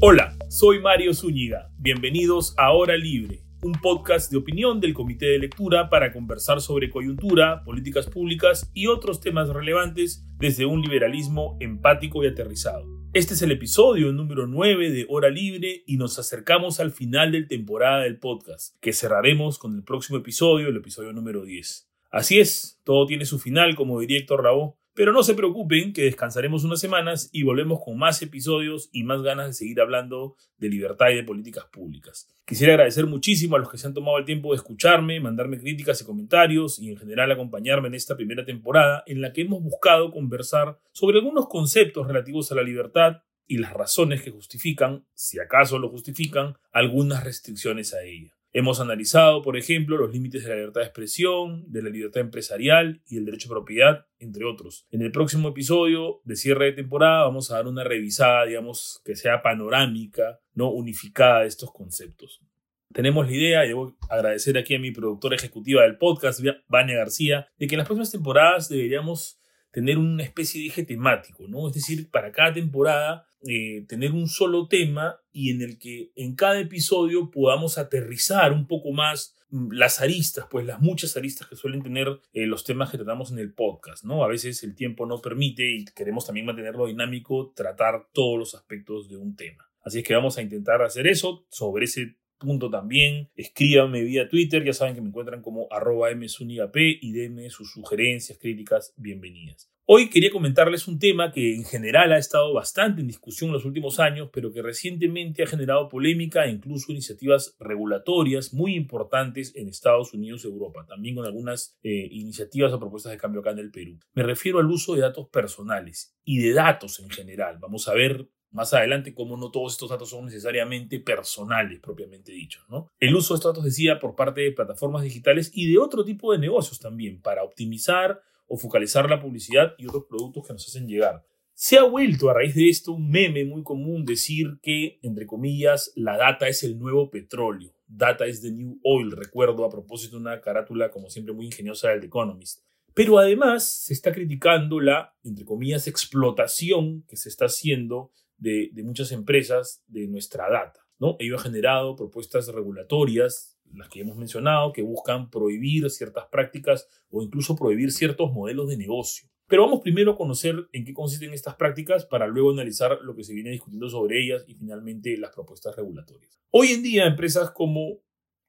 Hola, soy Mario Zúñiga. Bienvenidos a Hora Libre, un podcast de opinión del Comité de Lectura para conversar sobre coyuntura, políticas públicas y otros temas relevantes desde un liberalismo empático y aterrizado. Este es el episodio número 9 de Hora Libre y nos acercamos al final del temporada del podcast, que cerraremos con el próximo episodio, el episodio número 10. Así es, todo tiene su final, como diría Héctor pero no se preocupen que descansaremos unas semanas y volvemos con más episodios y más ganas de seguir hablando de libertad y de políticas públicas. Quisiera agradecer muchísimo a los que se han tomado el tiempo de escucharme, mandarme críticas y comentarios y en general acompañarme en esta primera temporada en la que hemos buscado conversar sobre algunos conceptos relativos a la libertad y las razones que justifican, si acaso lo justifican, algunas restricciones a ella. Hemos analizado, por ejemplo, los límites de la libertad de expresión, de la libertad empresarial y el derecho a propiedad, entre otros. En el próximo episodio de cierre de temporada vamos a dar una revisada, digamos, que sea panorámica, no unificada de estos conceptos. Tenemos la idea, y debo agradecer aquí a mi productora ejecutiva del podcast, Vania García, de que en las próximas temporadas deberíamos tener una especie de eje temático, ¿no? Es decir, para cada temporada eh, tener un solo tema y en el que en cada episodio podamos aterrizar un poco más mm, las aristas, pues las muchas aristas que suelen tener eh, los temas que tratamos en el podcast, ¿no? A veces el tiempo no permite y queremos también mantenerlo dinámico, tratar todos los aspectos de un tema. Así es que vamos a intentar hacer eso sobre ese punto también. Escríbanme vía Twitter, ya saben que me encuentran como arroba msunigap y denme sus sugerencias, críticas, bienvenidas. Hoy quería comentarles un tema que en general ha estado bastante en discusión en los últimos años, pero que recientemente ha generado polémica e incluso iniciativas regulatorias muy importantes en Estados Unidos y Europa, también con algunas eh, iniciativas o propuestas de cambio acá en el Perú. Me refiero al uso de datos personales y de datos en general. Vamos a ver más adelante cómo no todos estos datos son necesariamente personales, propiamente dichos. ¿no? El uso de estos datos, decía, por parte de plataformas digitales y de otro tipo de negocios también, para optimizar o focalizar la publicidad y otros productos que nos hacen llegar. Se ha vuelto a raíz de esto un meme muy común decir que, entre comillas, la data es el nuevo petróleo. Data is the new oil, recuerdo a propósito una carátula como siempre muy ingeniosa del The Economist. Pero además se está criticando la, entre comillas, explotación que se está haciendo de, de muchas empresas de nuestra data. ¿no? Ello ha generado propuestas regulatorias las que hemos mencionado, que buscan prohibir ciertas prácticas o incluso prohibir ciertos modelos de negocio. Pero vamos primero a conocer en qué consisten estas prácticas para luego analizar lo que se viene discutiendo sobre ellas y finalmente las propuestas regulatorias. Hoy en día empresas como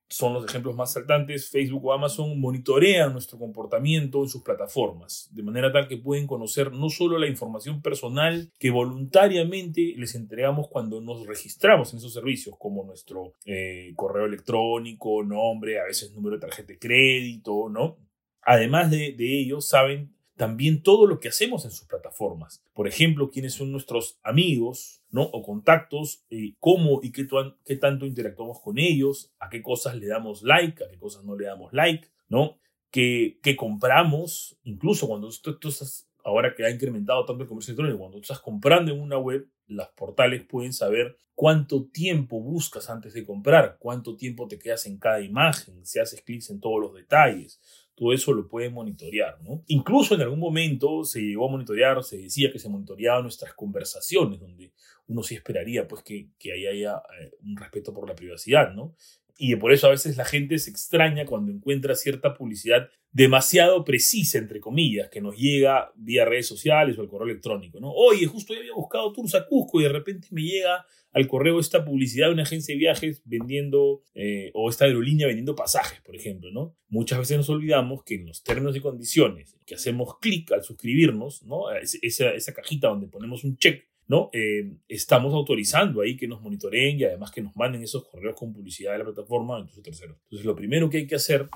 son los ejemplos más saltantes, Facebook o Amazon monitorean nuestro comportamiento en sus plataformas, de manera tal que pueden conocer no solo la información personal que voluntariamente les entregamos cuando nos registramos en esos servicios, como nuestro eh, correo electrónico, nombre, a veces número de tarjeta de crédito, ¿no? Además de, de ello, saben también todo lo que hacemos en sus plataformas. Por ejemplo, quiénes son nuestros amigos, ¿no? O contactos, eh, cómo y qué, tanto interactuamos con ellos, a qué cosas le damos like, a qué cosas no le damos like, ¿no? ¿Qué, qué compramos? Incluso cuando tú, estás, ahora que ha incrementado tanto el comercio electrónico, cuando tú estás comprando en una web, las portales pueden saber cuánto tiempo buscas antes de comprar, cuánto tiempo te quedas en cada imagen, si haces clics en todos los detalles, todo eso lo pueden monitorear, ¿no? Incluso en algún momento se llegó a monitorear, se decía que se monitoreaban nuestras conversaciones, donde uno sí esperaría pues que, que ahí haya eh, un respeto por la privacidad, ¿no? Y por eso a veces la gente se extraña cuando encuentra cierta publicidad demasiado precisa, entre comillas, que nos llega vía redes sociales o al correo electrónico, ¿no? Oye, justo yo había buscado tours a Cusco y de repente me llega al correo esta publicidad de una agencia de viajes vendiendo, eh, o esta aerolínea vendiendo pasajes, por ejemplo, ¿no? Muchas veces nos olvidamos que en los términos y condiciones que hacemos clic al suscribirnos, ¿no? Esa, cajita donde ponemos un check, ¿no? Eh, estamos autorizando ahí que nos monitoreen y además que nos manden esos correos con publicidad de la plataforma, incluso terceros. Entonces, lo primero que hay que hacer,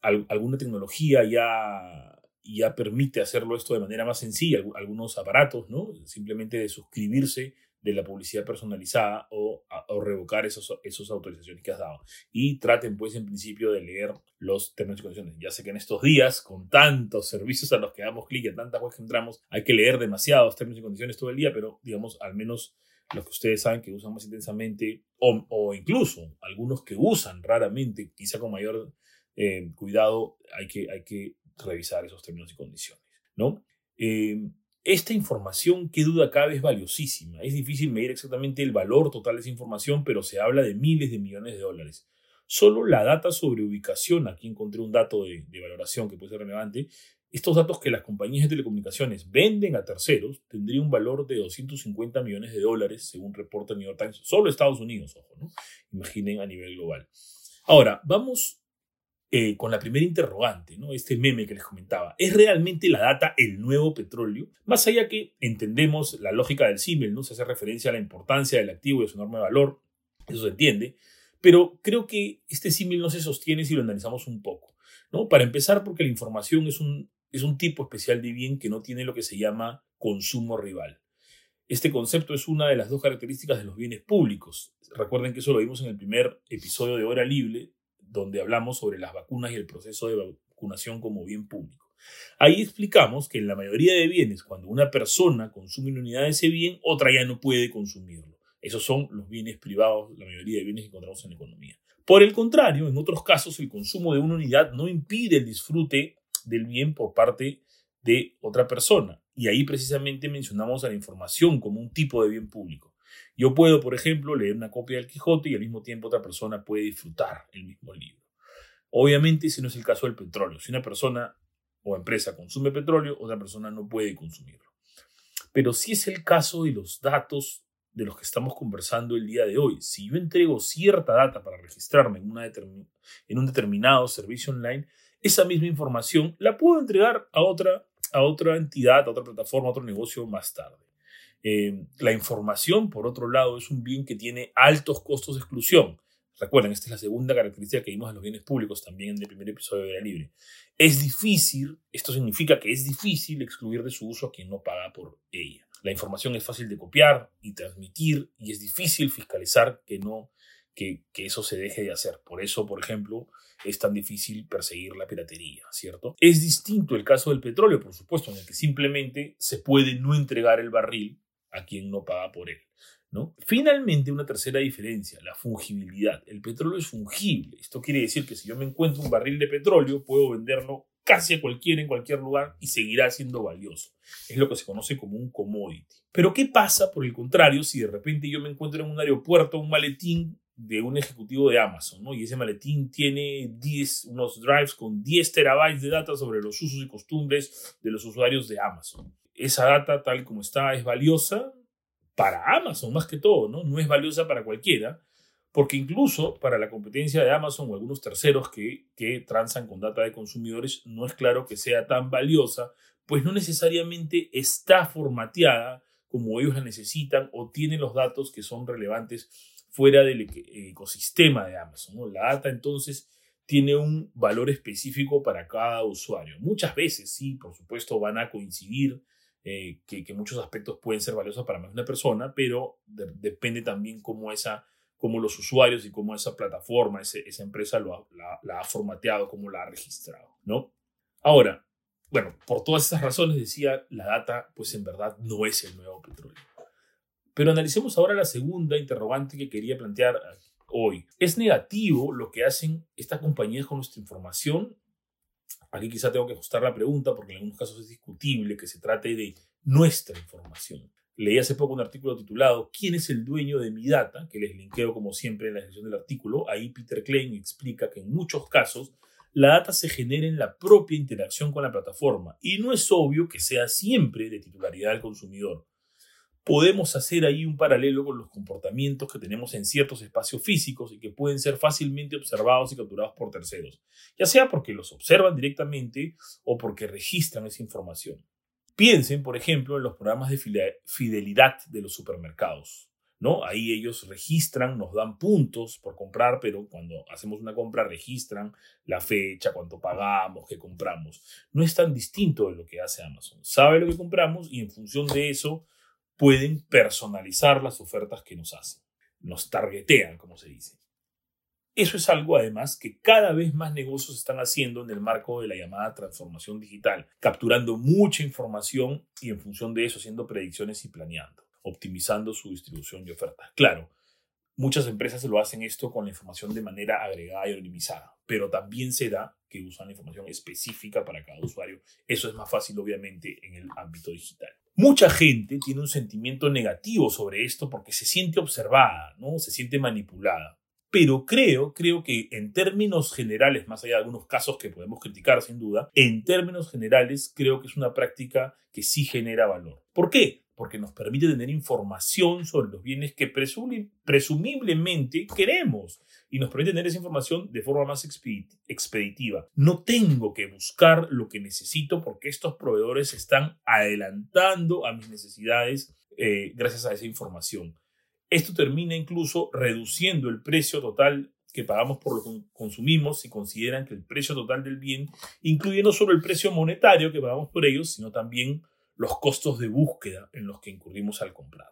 alguna tecnología ya ya permite hacerlo esto de manera más sencilla, algunos aparatos, ¿no? Simplemente de suscribirse de la publicidad personalizada o, o revocar esas esos autorizaciones que has dado. Y traten, pues, en principio de leer los términos y condiciones. Ya sé que en estos días, con tantos servicios a los que damos clic y tantas webs que entramos, hay que leer demasiados términos y condiciones todo el día, pero, digamos, al menos los que ustedes saben que usan más intensamente, o, o incluso algunos que usan raramente, quizá con mayor eh, cuidado, hay que, hay que revisar esos términos y condiciones, ¿no? Eh, Esta información, qué duda cabe, es valiosísima. Es difícil medir exactamente el valor total de esa información, pero se habla de miles de millones de dólares. Solo la data sobre ubicación, aquí encontré un dato de, valoración que puede ser relevante, estos datos que las compañías de telecomunicaciones venden a terceros tendría un valor de 250 millones de dólares, según reporta New York Times. Solo Estados Unidos, ojo, ¿no? Imaginen a nivel global. Ahora, vamos eh, con la primera interrogante, ¿no? Este meme que les comentaba. ¿Es realmente la data el nuevo petróleo? Más allá que entendemos la lógica del símil, ¿no? Se hace referencia a la importancia del activo y de su enorme valor, eso se entiende, pero creo que este símil no se sostiene si lo analizamos un poco, ¿no? Para empezar, porque la información es un, es un tipo especial de bien que no tiene lo que se llama consumo rival. Este concepto es una de las dos características de los bienes públicos. Recuerden que eso lo vimos en el primer episodio de Hora Libre, donde hablamos sobre las vacunas y el proceso de vacunación como bien público. Ahí explicamos que en la mayoría de bienes, cuando una persona consume una unidad de ese bien, otra ya no puede consumirlo. Esos son los bienes privados, la mayoría de bienes que encontramos en la economía. Por el contrario, en otros casos, el consumo de una unidad no impide el disfrute del bien por parte de otra persona. Y ahí precisamente mencionamos a la información como un tipo de bien público. Yo puedo, por ejemplo, leer una copia del Quijote y al mismo tiempo otra persona puede disfrutar el mismo libro. Obviamente ese no es el caso del petróleo. Si una persona o empresa consume petróleo, otra persona no puede consumirlo. Pero sí es el caso de los datos de los que estamos conversando el día de hoy. Si yo entrego cierta data para registrarme en, en un determinado servicio online, esa misma información la puedo entregar a otra, a otra entidad, a otra plataforma, a otro negocio más tarde. Eh, la información, por otro lado, es un bien que tiene altos costos de exclusión. Recuerden, esta es la segunda característica que vimos en los bienes públicos también en el primer episodio de La Libre. Es difícil, esto significa que es difícil excluir de su uso a quien no paga por ella. La información es fácil de copiar y transmitir y es difícil fiscalizar que, no, que, que eso se deje de hacer. Por eso, por ejemplo, es tan difícil perseguir la piratería, ¿cierto? Es distinto el caso del petróleo, por supuesto, en el que simplemente se puede no entregar el barril a quien no paga por él. ¿no? Finalmente, una tercera diferencia, la fungibilidad. El petróleo es fungible. Esto quiere decir que si yo me encuentro un barril de petróleo, puedo venderlo casi a cualquiera en cualquier lugar y seguirá siendo valioso. Es lo que se conoce como un commodity. Pero ¿qué pasa, por el contrario, si de repente yo me encuentro en un aeropuerto un maletín de un ejecutivo de Amazon, ¿no? Y ese maletín tiene 10, unos drives con 10 terabytes de data sobre los usos y costumbres de los usuarios de Amazon esa data tal como está es valiosa para Amazon más que todo, ¿no? No es valiosa para cualquiera, porque incluso para la competencia de Amazon o algunos terceros que, que transan con data de consumidores, no es claro que sea tan valiosa, pues no necesariamente está formateada como ellos la necesitan o tiene los datos que son relevantes fuera del ecosistema de Amazon. La data entonces tiene un valor específico para cada usuario. Muchas veces sí, por supuesto, van a coincidir eh, que, muchos aspectos pueden ser valiosos para más de una persona, pero depende también cómo, esa, cómo los usuarios y cómo esa plataforma, esa empresa lo la, ha formateado, cómo la ha registrado, ¿no? Ahora, bueno, por todas esas razones decía, la data, pues en verdad no es el nuevo petróleo. Pero analicemos ahora la segunda interrogante que quería plantear hoy. ¿Es negativo lo que hacen estas compañías con nuestra información Aquí quizá tengo que ajustar la pregunta porque en algunos casos es discutible que se trate de nuestra información. Leí hace poco un artículo titulado ¿Quién es el dueño de mi data? que les linkeo como siempre en la sección del artículo. Ahí Peter Klein explica que en muchos casos la data se genera en la propia interacción con la plataforma y no es obvio que sea siempre de titularidad del consumidor podemos hacer ahí un paralelo con los comportamientos que tenemos en ciertos espacios físicos y que pueden ser fácilmente observados y capturados por terceros, ya sea porque los observan directamente o porque registran esa información. Piensen, por ejemplo, en los programas de fidelidad de los supermercados. ¿no? Ahí ellos registran, nos dan puntos por comprar, pero cuando hacemos una compra registran la fecha, cuánto pagamos, qué compramos. No es tan distinto de lo que hace Amazon. Sabe lo que compramos y en función de eso pueden personalizar las ofertas que nos hacen. Nos targetean, como se dice. Eso es algo, además, que cada vez más negocios están haciendo en el marco de la llamada transformación digital, capturando mucha información y en función de eso haciendo predicciones y planeando, optimizando su distribución y ofertas. Claro, muchas empresas lo hacen esto con la información de manera agregada y anonimizada, pero también se da que usan la información específica para cada usuario. Eso es más fácil, obviamente, en el ámbito digital. Mucha gente tiene un sentimiento negativo sobre esto porque se siente observada, ¿no? Se siente manipulada. Pero creo, creo que en términos generales, más allá de algunos casos que podemos criticar sin duda, en términos generales creo que es una práctica que sí genera valor. ¿Por qué? Porque nos permite tener información sobre los bienes que presumiblemente queremos y nos permite tener esa información de forma más expeditiva. No tengo que buscar lo que necesito porque estos proveedores están adelantando a mis necesidades eh, gracias a esa información. Esto termina incluso reduciendo el precio total que pagamos por lo que consumimos si consideran que el precio total del bien incluye no solo el precio monetario que pagamos por ellos, sino también los costos de búsqueda en los que incurrimos al comprar.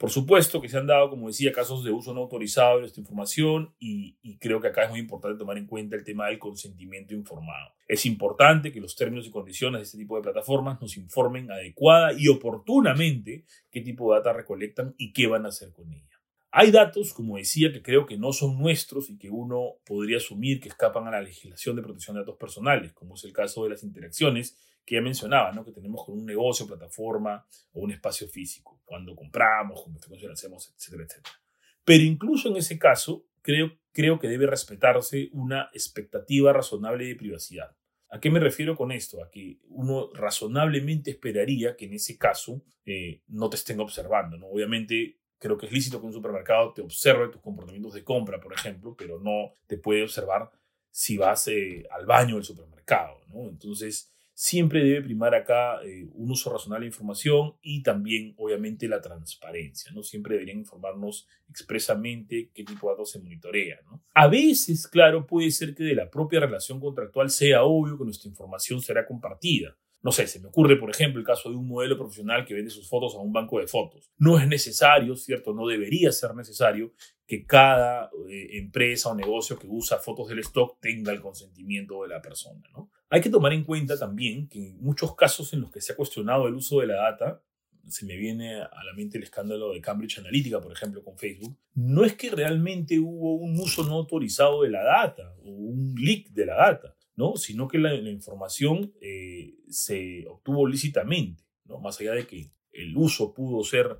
Por supuesto que se han dado, como decía, casos de uso no autorizado de esta información y, creo que acá es muy importante tomar en cuenta el tema del consentimiento informado. Es importante que los términos y condiciones de este tipo de plataformas nos informen adecuada y oportunamente qué tipo de data recolectan y qué van a hacer con ella. Hay datos, como decía, que creo que no son nuestros y que uno podría asumir que escapan a la legislación de protección de datos personales, como es el caso de las interacciones que ya mencionaba, ¿no? que tenemos con un negocio, plataforma o un espacio físico, cuando compramos, cuando hacemos, etcétera, etcétera. Pero incluso en ese caso, creo, creo que debe respetarse una expectativa razonable de privacidad. ¿A qué me refiero con esto? A que uno razonablemente esperaría que en ese caso eh, no te estén observando. ¿no? Obviamente, creo que es lícito que un supermercado te observe tus comportamientos de compra, por ejemplo, pero no te puede observar si vas eh, al baño del supermercado. ¿no? Entonces, siempre debe primar acá eh, un uso razonable de información y también, obviamente, la transparencia. ¿no? Siempre deberían informarnos expresamente qué tipo de datos se monitorea. ¿no? A veces, claro, puede ser que de la propia relación contractual sea obvio que nuestra información será compartida. No sé, se me ocurre, por ejemplo, el caso de un modelo profesional que vende sus fotos a un banco de fotos. No es necesario, ¿cierto? No debería ser necesario que cada eh, empresa o negocio que usa fotos del stock tenga el consentimiento de la persona, ¿no? Hay que tomar en cuenta también que en muchos casos en los que se ha cuestionado el uso de la data, se me viene a la mente el escándalo de Cambridge Analytica, por ejemplo, con Facebook, no es que realmente hubo un uso no autorizado de la data o un leak de la data, ¿no? sino que la, información eh, se obtuvo lícitamente, ¿no? más allá de que el uso pudo ser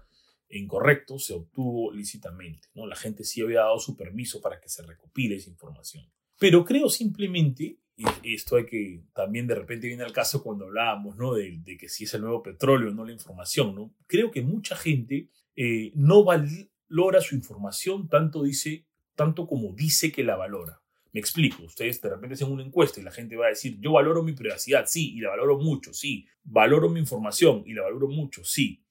incorrecto, se obtuvo lícitamente. ¿no? La gente sí había dado su permiso para que se recopile esa información. Pero creo simplemente y esto hay que también de repente viene al caso cuando hablábamos ¿no? de, que si es el nuevo petróleo, no la información. ¿no? Creo que mucha gente eh, no valora su información tanto, dice, tanto como dice que la valora. Me explico, ustedes de repente hacen una encuesta y la gente va a decir, yo valoro mi privacidad, sí, y la valoro mucho, sí, valoro mi información y la valoro mucho, sí,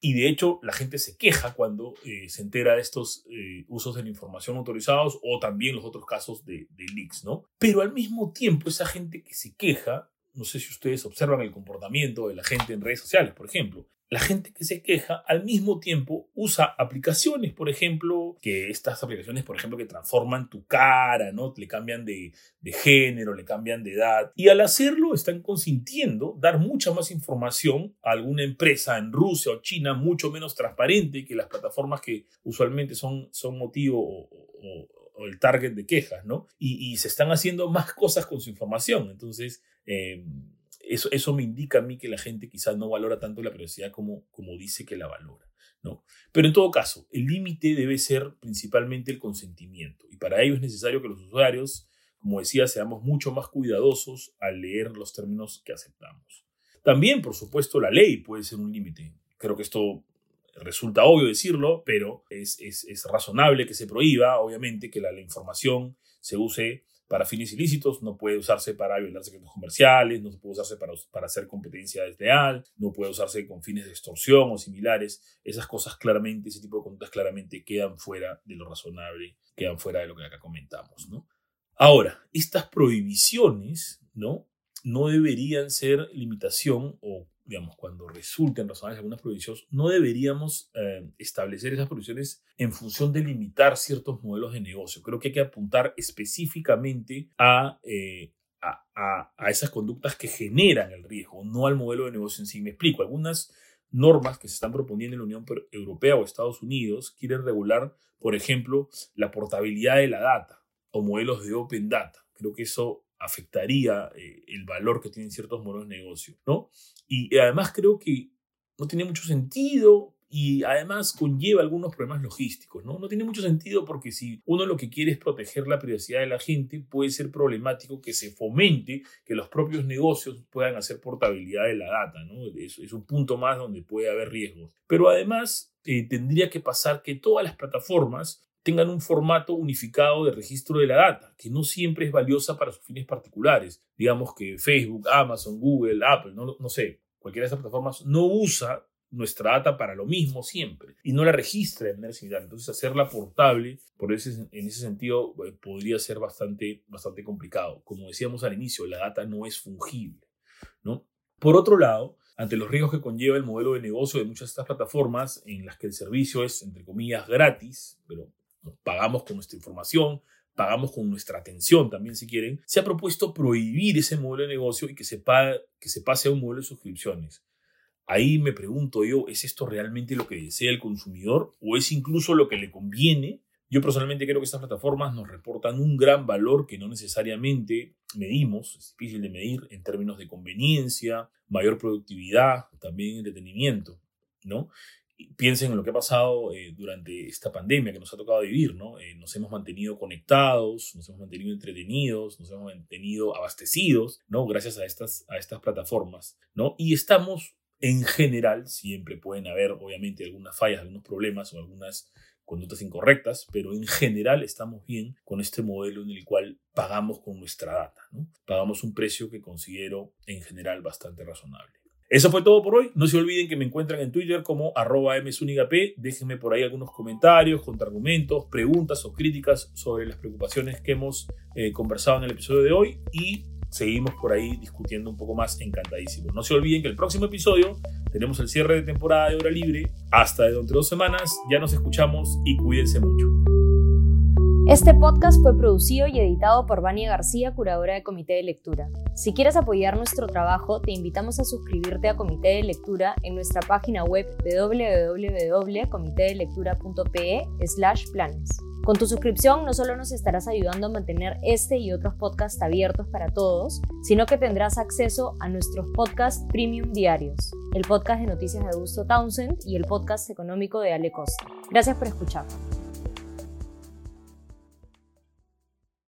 y de hecho, la gente se queja cuando eh, se entera de estos eh, usos de la información autorizados o también los otros casos de, de leaks, ¿no? Pero al mismo tiempo, esa gente que se queja, no sé si ustedes observan el comportamiento de la gente en redes sociales, por ejemplo, la gente que se queja al mismo tiempo usa aplicaciones, por ejemplo, que estas aplicaciones, por ejemplo, que transforman tu cara, ¿no? Le cambian de, de, género, le cambian de edad. Y al hacerlo están consintiendo dar mucha más información a alguna empresa en Rusia o China, mucho menos transparente que las plataformas que usualmente son, son motivo o, el target de quejas, ¿no? Y, se están haciendo más cosas con su información. Entonces, eh, eso, eso me indica a mí que la gente quizás no valora tanto la privacidad como, como dice que la valora. ¿no? Pero en todo caso, el límite debe ser principalmente el consentimiento y para ello es necesario que los usuarios, como decía, seamos mucho más cuidadosos al leer los términos que aceptamos. También, por supuesto, la ley puede ser un límite. Creo que esto resulta obvio decirlo, pero es, es, es razonable que se prohíba, obviamente, que la, la información se use para fines ilícitos, no puede usarse para violar secretos comerciales, no puede usarse para, para hacer competencia desleal, no puede usarse con fines de extorsión o similares. Esas cosas claramente, ese tipo de conductas claramente quedan fuera de lo razonable, quedan fuera de lo que acá comentamos. ¿no? Ahora, estas prohibiciones ¿no? no deberían ser limitación o digamos, cuando resulten razonables algunas prohibiciones, no deberíamos eh, establecer esas prohibiciones en función de limitar ciertos modelos de negocio. Creo que hay que apuntar específicamente a, eh, a, a, esas conductas que generan el riesgo, no al modelo de negocio en sí. Me explico, algunas normas que se están proponiendo en la Unión Europea o Estados Unidos quieren regular, por ejemplo, la portabilidad de la data o modelos de open data. Creo que eso afectaría eh, el valor que tienen ciertos modelos de negocio, ¿no? Y además creo que no tiene mucho sentido y además conlleva algunos problemas logísticos, ¿no? No tiene mucho sentido porque si uno lo que quiere es proteger la privacidad de la gente, puede ser problemático que se fomente que los propios negocios puedan hacer portabilidad de la data, ¿no? Es, es un punto más donde puede haber riesgos. Pero además eh, tendría que pasar que todas las plataformas tengan un formato unificado de registro de la data, que no siempre es valiosa para sus fines particulares. Digamos que Facebook, Amazon, Google, Apple, no, no sé, cualquiera de esas plataformas no usa nuestra data para lo mismo siempre y no la registra de manera similar. Entonces, hacerla portable, por ese, en ese sentido, eh, podría ser bastante, bastante complicado. Como decíamos al inicio, la data no es fungible. ¿no? Por otro lado, ante los riesgos que conlleva el modelo de negocio de muchas de estas plataformas, en las que el servicio es, entre comillas, gratis, pero pagamos con nuestra información, pagamos con nuestra atención también si quieren, se ha propuesto prohibir ese modelo de negocio y que se, que se pase a un modelo de suscripciones. Ahí me pregunto yo, ¿es esto realmente lo que desea el consumidor o es incluso lo que le conviene? Yo personalmente creo que estas plataformas nos reportan un gran valor que no necesariamente medimos, es difícil de medir en términos de conveniencia, mayor productividad, también entretenimiento, ¿no? Piensen en lo que ha pasado eh, durante esta pandemia que nos ha tocado vivir, ¿no? Eh, nos hemos mantenido conectados, nos hemos mantenido entretenidos, nos hemos mantenido abastecidos, ¿no? Gracias a estas, a estas plataformas, ¿no? Y estamos en general, siempre pueden haber obviamente algunas fallas, algunos problemas o algunas conductas incorrectas, pero en general estamos bien con este modelo en el cual pagamos con nuestra data, ¿no? Pagamos un precio que considero en general bastante razonable. Eso fue todo por hoy. No se olviden que me encuentran en Twitter como arroba msunigap. Déjenme por ahí algunos comentarios, contraargumentos, preguntas o críticas sobre las preocupaciones que hemos eh, conversado en el episodio de hoy y seguimos por ahí discutiendo un poco más encantadísimo. No se olviden que el próximo episodio tenemos el cierre de temporada de hora libre. Hasta dentro de dos semanas. Ya nos escuchamos y cuídense mucho. Este podcast fue producido y editado por Vania García, curadora de Comité de Lectura. Si quieres apoyar nuestro trabajo, te invitamos a suscribirte a Comité de Lectura en nuestra página web www.comitedelectura.pe/planes. Con tu suscripción no solo nos estarás ayudando a mantener este y otros podcasts abiertos para todos, sino que tendrás acceso a nuestros podcasts premium diarios, el podcast de noticias de Augusto Townsend y el podcast económico de Ale Costa. Gracias por escuchar.